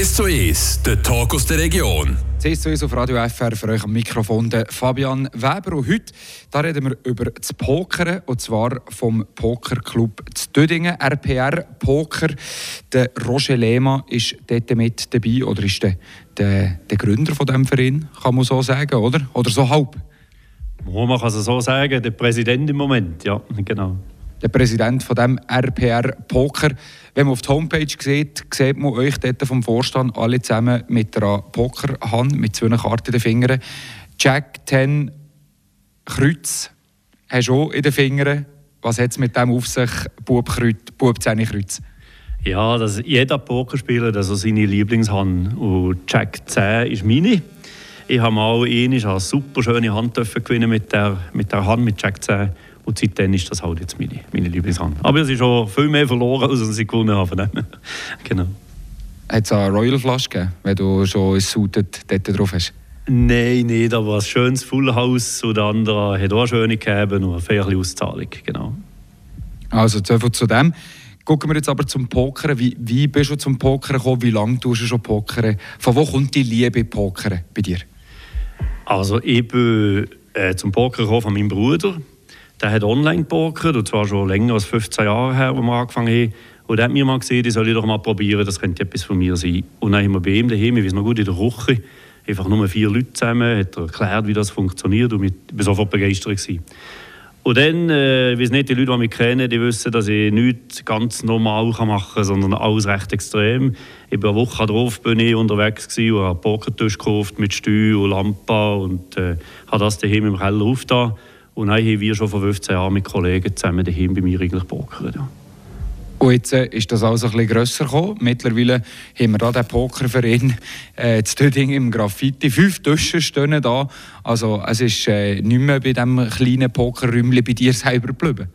1 zu 1, der Talk aus der Region. CS zu auf Radio FR für euch am Mikrofon der Fabian Weber. Und heute da reden wir über das Pokern, und zwar vom Pokerclub zu Dödingen, RPR Poker. Der Roger Lehmann ist dort mit dabei, oder ist der, der, der Gründer von diesem Verein, kann man so sagen, oder? Oder so halb? Man kann es so sagen, der Präsident im Moment, ja, genau der Präsident von dem RPR Poker. Wenn man auf die Homepage sieht, sieht man euch dort vom Vorstand alle zusammen mit einer Pokerhand, mit zwei Karten in den Fingern. Jack 10 Kreuz hast du auch in den Fingern. Was hat es mit dem auf sich, Bub, Kreuz, Bub 10 Kreuz? Ja, dass jeder Pokerspieler hat seine Lieblingshand. Und Jack 10 ist meine. Ich habe mal eine super schöne Hand gewinnen mit der, mit der Hand mit Jack 10. Und seitdem ist das halt jetzt meine, meine Lieblingshand. Aber es ist schon viel mehr verloren, als sie gewonnen haben. genau. Hat es eine Royal Flash gegeben, wenn du schon ein Suited dort drauf hast? Nein, nicht, aber ein schönes Full House und der andere hat auch eine schöne gegeben und eine faire Auszahlung, genau. Also zu dem. Gucken wir jetzt aber zum Pokern. Wie, wie bist du zum Pokern gekommen? Wie lange tust du schon Pokern? Von wo kommt die Liebe Pokern bei dir? Also ich bin äh, zum Pokern gekommen von meinem Bruder der hat online gepokert, und zwar schon länger als 15 Jahre her, wo wir angefangen haben. Und er hat mir mal gesehen, ich soll ich doch mal probieren, das könnte etwas von mir sein. Und dann haben wir bei ihm daheim, ich weiß noch gut, in der Küche, einfach nur vier Leute zusammen, hat er erklärt, wie das funktioniert und ich war sofort begeistert. Gewesen. Und dann, äh, ich weiß nicht, die Leute, die mich kennen, die wissen, dass ich nichts ganz normal machen kann, sondern alles recht extrem. Ich war eine Woche darauf bin ich unterwegs gewesen und habe Pokertisch gekauft mit Stühl und Lampe und äh, habe das daheim im Keller aufgetan. Und dann haben wir schon vor 15 Jahren mit Kollegen zusammen daheim bei mir eigentlich pokern. Ja. Und jetzt äh, ist das also ein bisschen grösser gekommen. Mittlerweile haben wir da den Pokerverein äh, zu Töding im Graffiti. Fünf Tische stehen da. Also es ist äh, nicht mehr bei diesem kleinen Pokerräumchen bei dir selber geblieben.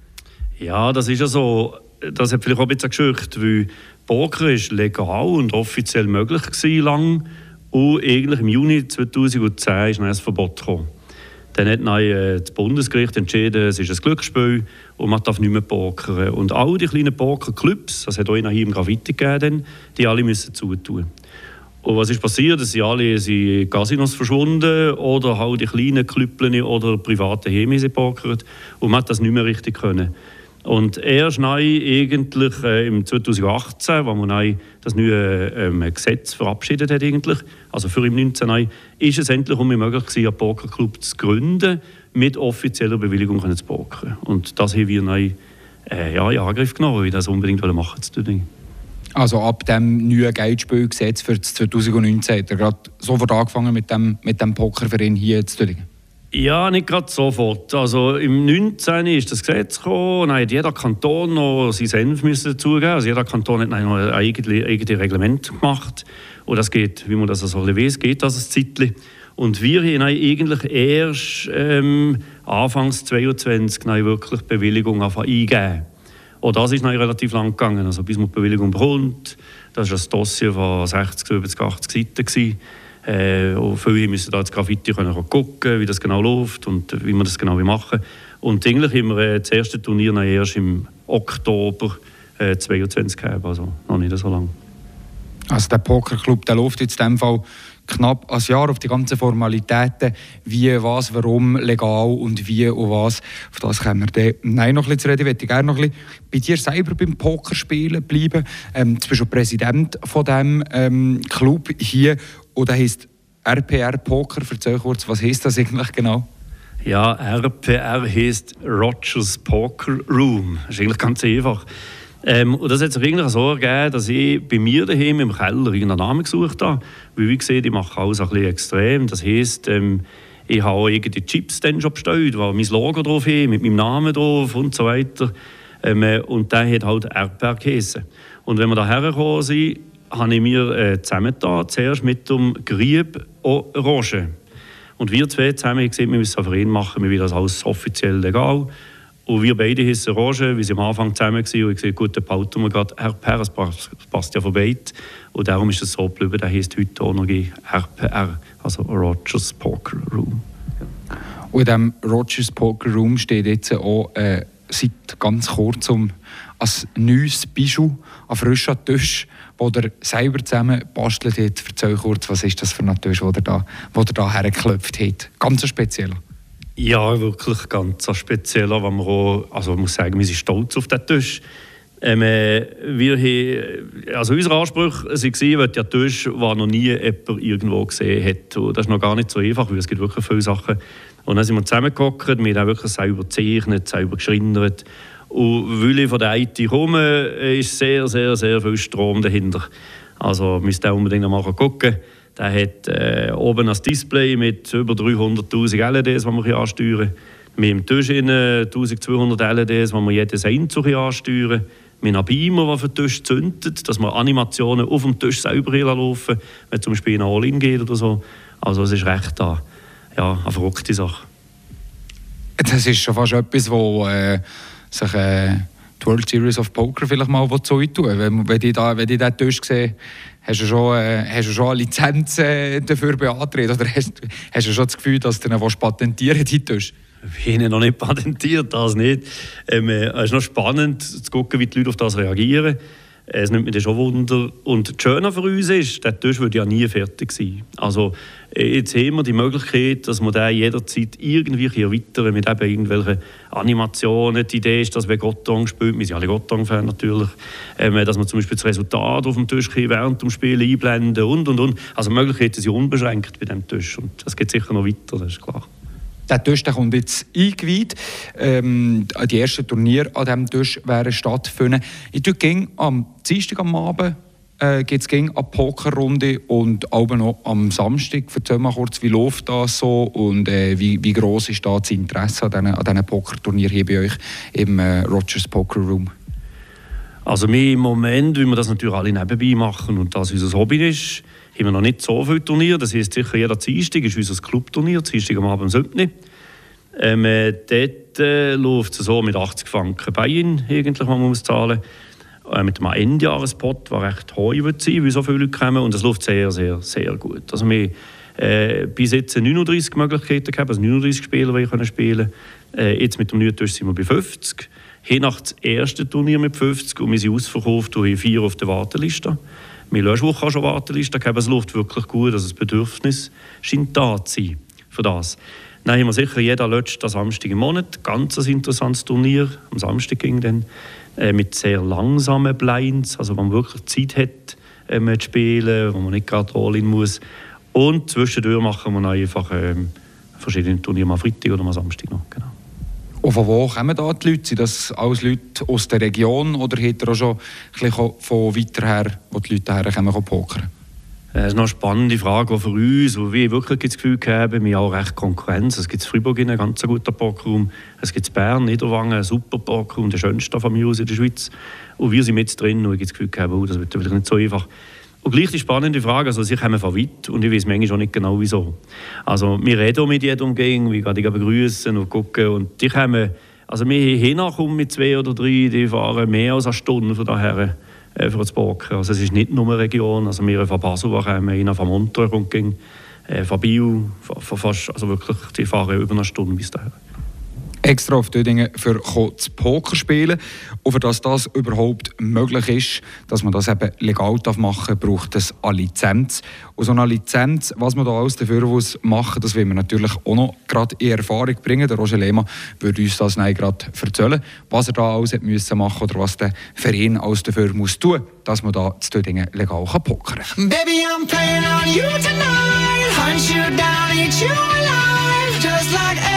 Ja, das ist ja so. Das hat vielleicht auch ein bisschen geschüchtert, weil Poker ist legal und offiziell möglich gewesen lang. Und eigentlich im Juni 2010 ist dann ein Verbot gekommen. Dann hat dann, äh, das Bundesgericht entschieden, es ist ein Glücksspiel und man darf nicht mehr pokern. Und all die kleinen Pokerclubs, das hat auch hier im Graffiti gegeben, die alle müssen zutun. Und was ist passiert? Es sind alle in Casinos verschwunden oder halt die kleinen Klüppeln oder private Heime pokert und man hat das nicht mehr richtig können. Und erst neu eigentlich äh, im 2018, wo man neu das neue ähm, Gesetz verabschiedet hat, eigentlich, also für im 19 neu, ist es endlich um möglich gewesen, einen Pokerclub zu gründen, mit offizieller Bewilligung können zu pokern. Und das haben wir neu äh, ja, in Angriff genommen, weil wir das unbedingt machen wollen. Also ab dem neuen Geldspielgesetz für 2019 hat er gerade sofort angefangen mit dem, mit dem Pokerverein hier zu Tübingen? Ja, nicht gerade sofort. Also im 19. ist das Gesetz gekommen und hat jeder Kanton noch seinen Senf müssen dazugeben. Also jeder Kanton hat noch ein eigenes Reglement gemacht. Und das geht, wie man das also weiß, geht das ein Zeitchen. Und wir haben eigentlich erst ähm, Anfangs 22 wirklich Bewilligung eingegeben. Und das ist dann relativ lang gegangen. Also bis man die Bewilligung bekommt, das war ein Dossier von 60, 70, 80 Seiten. Gewesen. Äh, viele müssen da jetzt Graffiti können gucken, wie das genau läuft und wie man das genau machen Und eigentlich haben wir äh, das erste Turnier erst im Oktober äh, 22 gehabt, also noch nicht so lange. Also der Pokerclub, der läuft jetzt in dem Fall knapp ein Jahr auf die ganzen Formalitäten, wie, was, warum, legal und wie und was. Auf das können wir dann nein, noch ein bisschen zu reden. Ich würde gerne noch ein bisschen bei dir selber beim Pokerspielen bleiben. Ähm, du bist schon Präsident von diesem ähm, Club hier und der heisst RPR Poker. Erzähl kurz, was heisst das eigentlich genau? Ja, RPR heisst Rogers Poker Room. Das ist eigentlich ganz einfach. Ähm, und das hat sich eigentlich so ergeben, dass ich bei mir daheim im Keller irgendeinen Namen gesucht habe. Weil, wie gesagt, ich mache alles ein bisschen extrem. Das heisst, ähm, ich habe auch irgendwie Chips dann schon bestellt, wo mein Logo drauf ist, mit meinem Namen drauf und so weiter. Ähm, äh, und der hat halt RPR geheißen. Und wenn wir da hergekommen sind, habe ich mir äh, zusammengetan, zuerst mit dem Grieb Orange. Und wir zwei zusammen haben gesagt, wir müssen einen Verein machen, wir wollen das alles offiziell legal. Und wir beide hießen Orange, wie sie am Anfang zusammen waren. Und ich gesagt, gut, dann behalten wir gerade RPR, das passt ja vorbei. Und darum ist es so geblieben, der heisst heute auch noch RPR, also Rogers Poker Room. Und in diesem Rogers Poker Room steht jetzt auch äh, seit ganz kurzem ein neues Bijou, ein frischer Tisch, den er selber zusammen bastelt hat. Erzähl kurz, was ist das für ein Tisch, den er da, wo er da hergeklopft hat? Ganz speziell. Ja, wirklich ganz spezieller. Wenn man auch, also ich muss sagen, wir sind stolz auf diesen Tisch. Ähm, äh, wir haben, also unser Anspruch war, wir der Tisch, den noch nie jemand irgendwo gesehen hat. Und das ist noch gar nicht so einfach, weil es gibt wirklich viele Sachen. Und dann sind wir zusammengehockt, wir haben wirklich selber gezeichnet, selber geschrindert. Und weil ich von der IT komme, ist sehr, sehr, sehr viel Strom dahinter. Also müsst ihr unbedingt noch mal gucken. Der hat äh, oben ein Display mit über 300'000 LEDs, die man ansteuern. Mit dem Tisch 1200 LEDs, die man jedes einzelne ansteuern. Mit einem Beamer, der für den Tisch zündet, dass man Animationen auf dem Tisch selber laufen wenn zum Beispiel in All-In geht oder so. Also es ist recht da, ja, eine verrückte Sache. Das ist schon fast etwas, wo äh, sich äh, die World Series of Poker vielleicht mal so tun wenn, wenn ich da, wenn ich diesen Tisch sehe, hast du schon, äh, hast du schon eine Lizenz äh, dafür beantragt oder hast, hast du schon das Gefühl, dass du ihn patentieren diesen Tisch? Ich habe noch nicht patentiert, das nicht. Ähm, äh, es ist noch spannend zu gucken, wie die Leute auf das reagieren. Es nimmt mich schon Wunder. Und das Schöne für uns ist, der Tisch wird ja nie fertig sein. Also jetzt haben wir die Möglichkeit, dass wir den jederzeit irgendwie erweitern mit eben irgendwelchen Animationen. Die Idee ist, dass wir Gottong spielt, wir sind alle Gottong-Fans natürlich, ähm, dass wir zum Beispiel das Resultat auf dem Tisch während dem Spiel einblenden und, und, und. Also Möglichkeiten sind unbeschränkt bei diesem Tisch und das geht sicher noch weiter, das ist klar. Der Tisch der kommt jetzt eingeweiht. Ähm, die ersten Turniere an diesem Tisch werden stattfinden. Ich tue am Dienstag am Abend äh, gibt es eine Pokerrunde und auch noch am Samstag. Erzähl mal kurz, wie läuft das so und äh, wie, wie groß ist da das Interesse an diesen, an Pokerturnier hier bei euch im äh, Rogers Poker Room? Also wir im Moment, wie wir das natürlich alle nebenbei machen und das unser Hobby ist, haben wir noch nicht so viele Turniere. Das heisst sicher jeder Dienstag ist unser Clubturnier, Dienstag am Abend um ähm, äh, Dort äh, läuft es so mit 80 Franken Buy-in, eigentlich, man muss zahlen. Äh, mit einem Endjahrespot, der recht hoch wird sein, weil so viele Leute kommen. Und es läuft sehr, sehr, sehr gut. Also wir äh, bis jetzt 39 Möglichkeiten gehabt, also 39 Spieler, die können spielen äh, Jetzt mit dem neuen Tisch sind wir bei 50. Hier nach das erste Turnier mit 50 und wir sind ausverkauft und haben vier auf der Warteliste. Wir letzte Woche schon Warteliste gehabt, es läuft wirklich gut, also das Bedürfnis scheint da zu sein für das. Dann haben wir sicher jeden letzten Samstag im Monat ganz ein interessantes Turnier. Am Samstag ging dann äh, mit sehr langsamen Blinds, also wo man wirklich Zeit hat äh, zu spielen, wo man nicht gerade all-in muss. Und zwischendurch machen wir einfach äh, verschiedene Turniere, mal Freitag oder mal Samstag noch. Genau. Und von wo kommen da die Leute? Sind das alles Leute aus der Region oder hat er auch schon ein von weiter her, wo die Leute herkommen, pokern? Das ist noch eine spannende Frage für uns, wo wir wirklich das Gefühl haben, wir haben auch recht Konkurrenz. Es gibt in Freiburg einen ganz guten Pokerraum, es gibt in Bern, Niederwangen, einen super Pokerraum, der schönste von mir aus in der Schweiz. Und wir sind mit drin und ich habe das Gefühl, gehabt, oh, das wird vielleicht nicht so einfach. Und gleich die spannende Frage, also sie kommen von weit und ich weiß manchmal auch nicht genau wieso. Also wir reden auch mit jedem umgehen, wir gehen begrüßen und gucken und die kommen, also wir hinkommen mit zwei oder drei, die fahren mehr als eine Stunde von daher äh, für das Poker. Also es ist nicht nur eine Region, also wir von Basel kommen, einer von Montreux und ging, äh, von Biel, von, von fast, also wirklich, die fahren über eine Stunde bis dahin extra auf Dödingen für zu Poker spielen. Und für dass das überhaupt möglich ist, dass man das eben legal machen darf, braucht es eine Lizenz. Und so eine Lizenz, was man da alles dafür muss machen das will man natürlich auch noch gerade in Erfahrung bringen. Der Roger Lehmann würde uns das gerade erzählen, was er da alles hat müssen machen oder was der Verein alles dafür muss tun, dass man da zu Dödingen legal pokern kann. Baby, I'm playing on you tonight. Hunt you down, eat you alive, just like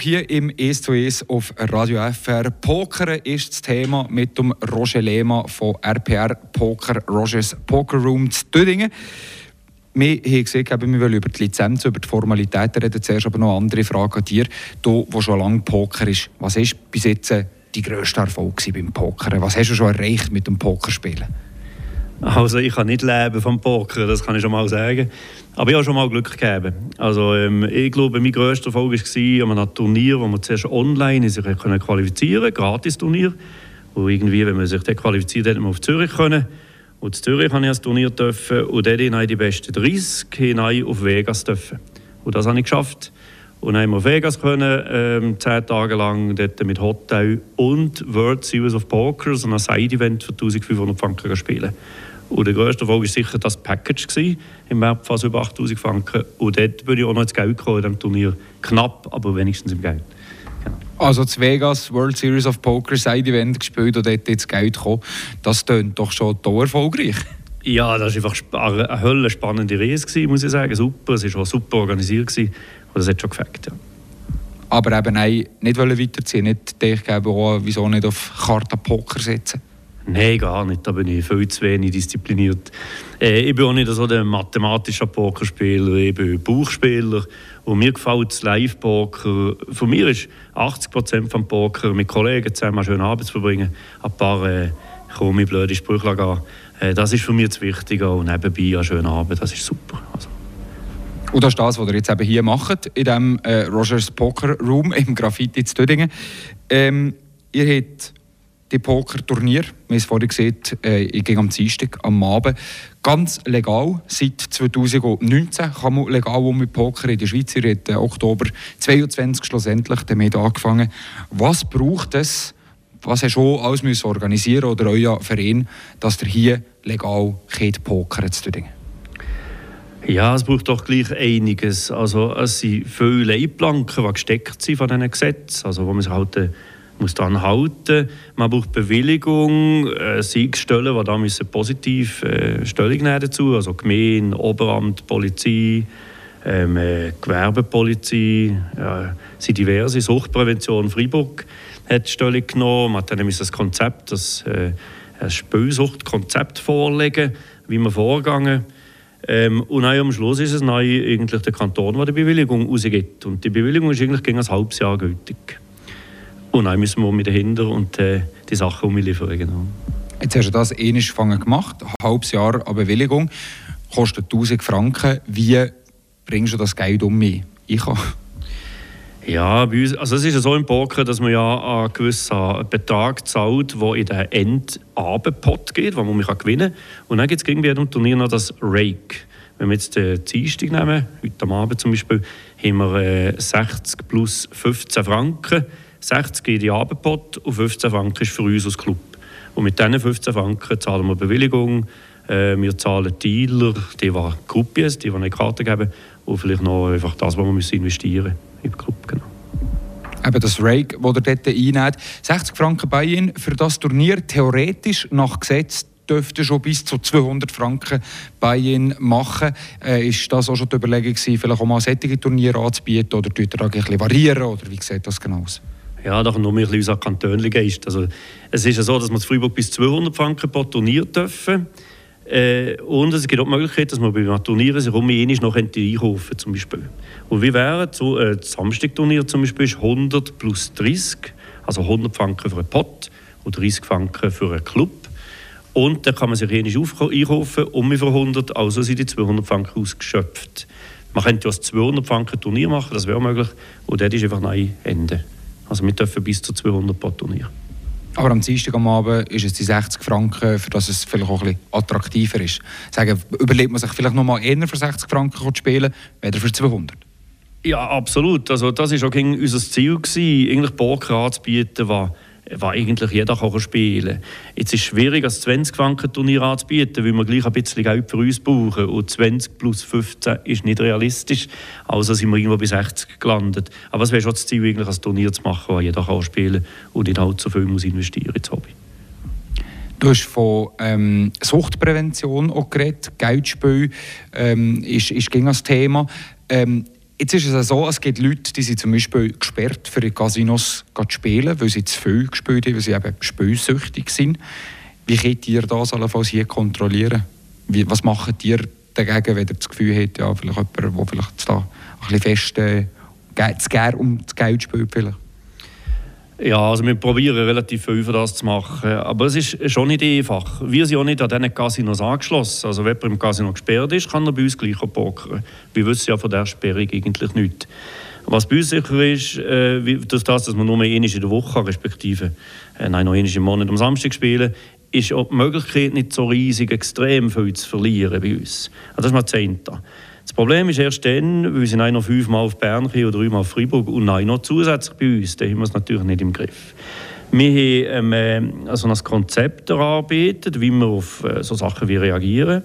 Zurück hier im «Es zu Es» auf Radio FR. Poker ist das Thema mit dem Roger Lehmann von RPR Poker, Rogers Poker Room zu Dödingen. Wir haben gesagt, wir wollen über die Lizenz, über die Formalitäten reden. Zuerst aber noch andere Frage an dir. Du, der schon lange Poker ist, was ist bis jetzt die grösste Erfolg beim Poker? Was hast du schon erreicht mit dem Pokerspielen? Also ich kann nicht leben vom Poker, das kann ich schon mal sagen. Aber ich habe schon mal Glück gehabt. Also ähm, ich glaube, mein grösster Erfolg war an einem Turnier, wo man zuerst online sich qualifizieren konnte, gratis Turnier. Und irgendwie, wenn man sich dann qualifiziert hat, man auf Zürich können. Und in Zürich habe ich das Turnier dürfen und dort hinein die besten 30 hinein auf Vegas dürfen. Und das habe ich geschafft. Und dann haben wir auf Vegas können, ähm, zehn Tage lang dort mit Hotel und World Series of Poker, so ein Side-Event für 1500 Franken spielen. Und der grösste Erfolg war sicher das Package gewesen, im Wert fast über 8000 Franken. Und dort würde ich auch noch ins Geld kommen in diesem Turnier. Knapp, aber wenigstens im Geld. Genau. Also das Vegas World Series of Poker Side-Event gespielt und dort ins Geld kommen, das tönt doch schon erfolgreich. Ja, das war einfach eine Hölle spannende Reise, muss ich sagen. Super, es war auch super organisiert gewesen, und das hat schon gefällt, ja. Aber eben nein, nicht weiterziehen, nicht denken, wieso nicht auf Karte Poker setzen. Nein, gar nicht. Da bin ich viel zu wenig diszipliniert. Äh, ich bin auch nicht so der mathematische Pokerspieler, ich bin Buchspieler. Und mir gefällt das Live-Poker. Für mich ist 80 Prozent vom Poker mit Kollegen zusammen einen schönen Abend zu verbringen. Ein paar äh, komme blöde Sprüche. Äh, das ist für mich das Wichtige. Und nebenbei einen schönen Abend, das ist super. Also. Und das ist das, was ihr jetzt eben hier macht, in diesem äh, Rogers Poker Room im Graffiti zu Dödingen. Ähm, ihr habt die Pokerturnier. Wir haben es vorhin gesehen, äh, ich ging am Dienstag, am Abend. Ganz legal. Seit 2019 kann man legal um mit Poker in der Schweiz. Ihr habt äh, Oktober 22 schlussendlich damit angefangen. Was braucht es, was hast du alles organisieren oder euer Verein, dass ihr hier legal Poker zu tun ja, es braucht doch gleich einiges. Also, es sind viele Leitplanken, die gesteckt sind von diesen Gesetzen, also wo man sich halt äh, muss daran halten. Man braucht Bewilligung, äh, Siegstellen, die da müssen positiv äh, Stellung nehmen dazu, also Gemeinde, Oberamt, Polizei, ähm, äh, Gewerbepolizei, ja, sind diverse. Suchtprävention Freiburg hat Stellung genommen. Man hat dann das Konzept, das äh, ein Spielsuchtkonzept vorlegen, wie man vorgehen. Ähm, und dann am Schluss ist es dann eigentlich der Kanton, der die Bewilligung rausgibt. Und die Bewilligung ist eigentlich gegen ein halbes Jahr gültig. Und dann müssen wir mit dahinter und äh, die Sachen umliefern. Genau. Jetzt hast du das ähnlich gemacht, ein halbes Jahr an Bewilligung, kostet 1000 Franken. Wie bringst du das Geld um mich? Ich kann. Ja, also es ist ja so im Poker, dass man ja einen gewissen Betrag zahlt, der in den Endabendpot geht, wo man mich gewinnen kann. Und dann gibt es gegen jedem Turnier noch das Rake. Wenn wir jetzt den Dienstag nehmen, heute am Abend zum Beispiel, haben wir 60 äh, plus 15 Franken 60 in die Abendpot und 15 Franken ist für uns als Club. Und mit diesen 15 Franken zahlen wir Bewilligung, äh, wir zahlen Dealer, die, die Groupies, die, die eine Karte geben und vielleicht noch einfach das, was wir müssen investieren im Club. Genau. Eben das Rake, das ihr dort einnimmt. 60 Franken bei Ihnen für das Turnier, theoretisch nach Gesetz dürfte schon bis zu 200 Franken bei Ihnen machen. Äh, ist das auch schon die Überlegung gewesen, vielleicht auch mal solche Turniere anzubieten oder tut ihr ein bisschen variieren oder wie sieht das genau aus? Ja, da kann nur ein bisschen unser Kantönligeist. Also, es ist ja so, dass wir in Freiburg bis 200 Franken pro Turnier dürfen. Äh, und es gibt auch die Möglichkeit, dass man bei einem Turnier sich um noch einkaufen zum Beispiel. Und wie wäre so, äh, das Samstagturnier zum Beispiel ist 100 plus 30, also 100 Franken für einen Pot und 30 Franken für einen Club. Und dann kann man sich ähnlich einkaufen, um für 100, also sind die 200 Franken ausgeschöpft. Man könnte ja ein 200 Franken Turnier machen, das wäre möglich, und dort ist einfach ein Ende. Also wir dürfen bis zu 200 pro Turnier. Aber am Dienstag am Abend ist es die 60 Franken, für das es vielleicht auch ein bisschen attraktiver ist. Sagen, überlegt man sich vielleicht noch mal eher für 60 Franken zu spielen, weder für 200. Ja, absolut. Also das war auch unser Ziel, gewesen, eigentlich Poker anzubieten, was was eigentlich jeder kann spielen Jetzt ist es schwierig, als 20 Franken Turnier anzubieten, weil wir gleich ein bisschen Geld für uns brauchen. Und 20 plus 15 ist nicht realistisch. Also sind wir irgendwo bei 60 gelandet. Aber es wäre schon das Ziel, eigentlich ein Turnier zu machen, das jeder kann spielen und nicht allzu viel muss investieren ins Hobby. Du hast von ähm, Suchtprävention auch geredet, Geldspiel ähm, ist, ist gegen das Thema. Ähm, Jetzt ist es so, es gibt Leute, die sind zum Beispiel gesperrt für die Casinos zu spielen, weil sie zu viel gespielt haben, weil sie eben spielsüchtig sind. Wie könnt ihr das allenfalls hier kontrollieren? Wie, was macht ihr dagegen, wenn ihr das Gefühl habt, ja, vielleicht jemand, der vielleicht da ein bisschen fest äh, zu gern um das Geld spielt vielleicht? Ja, also wir probieren relativ viel für das zu machen, aber es ist schon nicht einfach. Wir sind auch nicht an diesen Casinos angeschlossen. Also wenn jemand im Casino gesperrt ist, kann er bei uns gleich pokern. Wir wissen ja von dieser Sperrung eigentlich nichts. Was bei uns sicher ist, äh, durch das, dass wir nur einmal in der Woche, respektive äh, nein, noch einmal im Monat am Samstag spielen, ist auch die Möglichkeit nicht so riesig extrem viel zu verlieren bei uns. Also das ist mal das Zehnte. Das Problem ist erst dann, weil sie noch fünfmal auf Bern oder dreimal auf Freiburg und nein, noch zusätzlich bei uns. Da haben wir es natürlich nicht im Griff. Wir haben also ein Konzept erarbeitet, wie wir auf äh, so Sachen reagieren.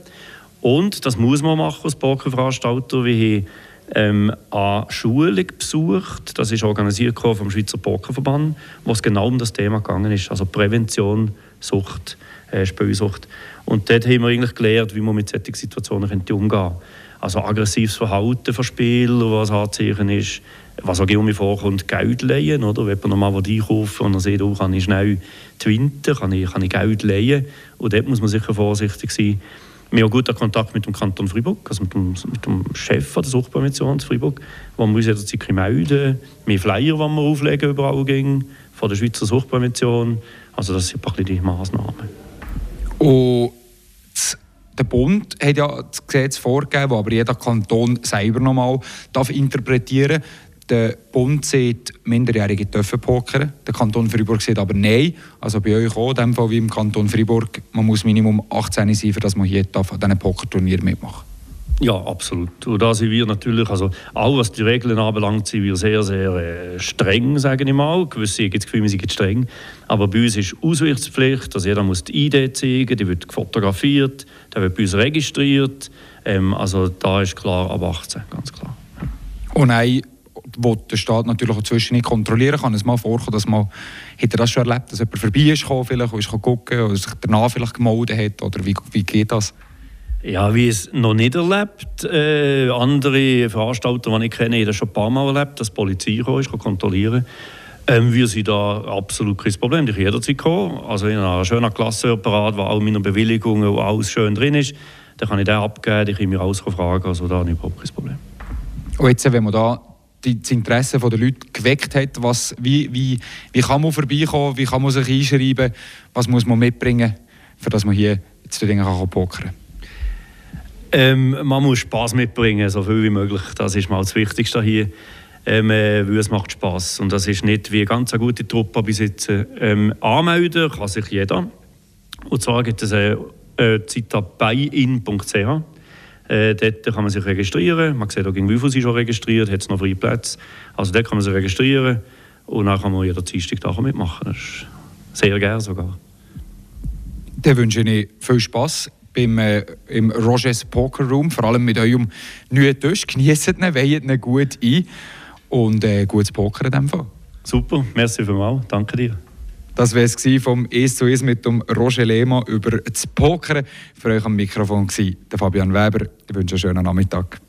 Und das muss man machen als Pokerveranstalter. Wir haben ähm, eine Schulung besucht, das ist organisiert vom Schweizer Pokerverband, wo es genau um das Thema gegangen ist, also Prävention, Sucht, äh, Spielsucht. Und dort haben wir eigentlich gelernt, wie man mit solchen Situationen umgehen könnte. Also aggressives Verhalten von Spielern, was anzeichen ist, was auch immer vorkommt, Geld leihen, oder? Wenn man nochmal einkaufen und dann sieht, oh, kann ich schnell twinten, kann ich, kann ich Geld leihen. Und dort muss man sicher vorsichtig sein. Wir haben guten Kontakt mit dem Kanton Freiburg, also mit dem, mit dem Chef der Suchtprävention Freiburg, wo wir uns jederzeit melden Wir Flyer, die wir auflegen überall ging, von der Schweizer Suchtprävention. Also das sind ein paar die Massnahmen. Und der Bund hat ja das Gesetz vorgegeben, das aber jeder Kanton selber nochmal darf interpretieren der Bund sagt, Minderjährige dürfen pokern. Der Kanton Freiburg sagt aber nein. Also bei euch auch, in dem Fall wie im Kanton Freiburg, man muss Minimum 18 sein, dass man hier an diesen Pokerturnier mitmachen ja, absolut. Und da sind wir natürlich, also auch was die Regeln anbelangt, sind wir sehr, sehr äh, streng, sage ich mal. Gewisse haben das Gefühl, wir sind streng. Aber bei uns ist Ausweisungspflicht, also jeder muss die ID zeigen, die wird fotografiert, der wird bei uns registriert. Ähm, also da ist klar ab 18, ganz klar. Und ein wo der Staat natürlich auch zwischen nicht kontrollieren kann. Es mal vorkommen, dass man, hat er das schon erlebt, dass jemand vorbei ist gekommen, vielleicht, und ist gucken oder sich danach vielleicht gemeldet hat, oder wie, wie geht das? Ja, wie es noch nicht erlebt. Äh, andere Veranstalter, die ich kenne, haben das schon ein paar Mal erlebt, dass die Polizei kam, ist, kontrollieren ähm, Wir sind da absolut kein Problem. Ich jederzeit kommen. Also in einer schönen Klassenapparat, wo all meine Bewilligungen und alles schön drin ist, dann kann ich den abgeben, ich kann mir alles fragen. Also da habe ich überhaupt kein Problem. Und jetzt, wenn man da das Interesse der Leute geweckt hat, was, wie, wie, wie kann man vorbeikommen, wie kann man sich einschreiben, was muss man mitbringen, für dass man hier jetzt die Dinge kann pokern kann? Ähm, man muss Spaß mitbringen, so viel wie möglich. Das ist mal das Wichtigste hier. Ähm, äh, weil es macht Spaß und das ist nicht wie eine ganz gute Truppe besitzen. Ähm, anmelden kann sich jeder. Und zwar gibt es eine, eine Seite buyin.ch. Äh, dort kann man sich registrieren. Man sieht auch, wie viele sind schon registriert, hat es noch freie Plätze. Also dort kann man sich registrieren und dann kann man jeder Dienstag da mitmachen. Das ist sehr gerne sogar. Dann wünsche ich viel Spass beim, äh, im Rogers Poker Room, vor allem mit eurem neuen Tisch. Genießt ihn, weiht ihn gut ein und äh, gutes Poker in dem Fall. Super, merci vielmals, danke dir. Das war es vom «Es zu Es» mit dem Roger Lehmann über das Poker. Für euch am Mikrofon war der Fabian Weber. Ich wünsche einen schönen Nachmittag.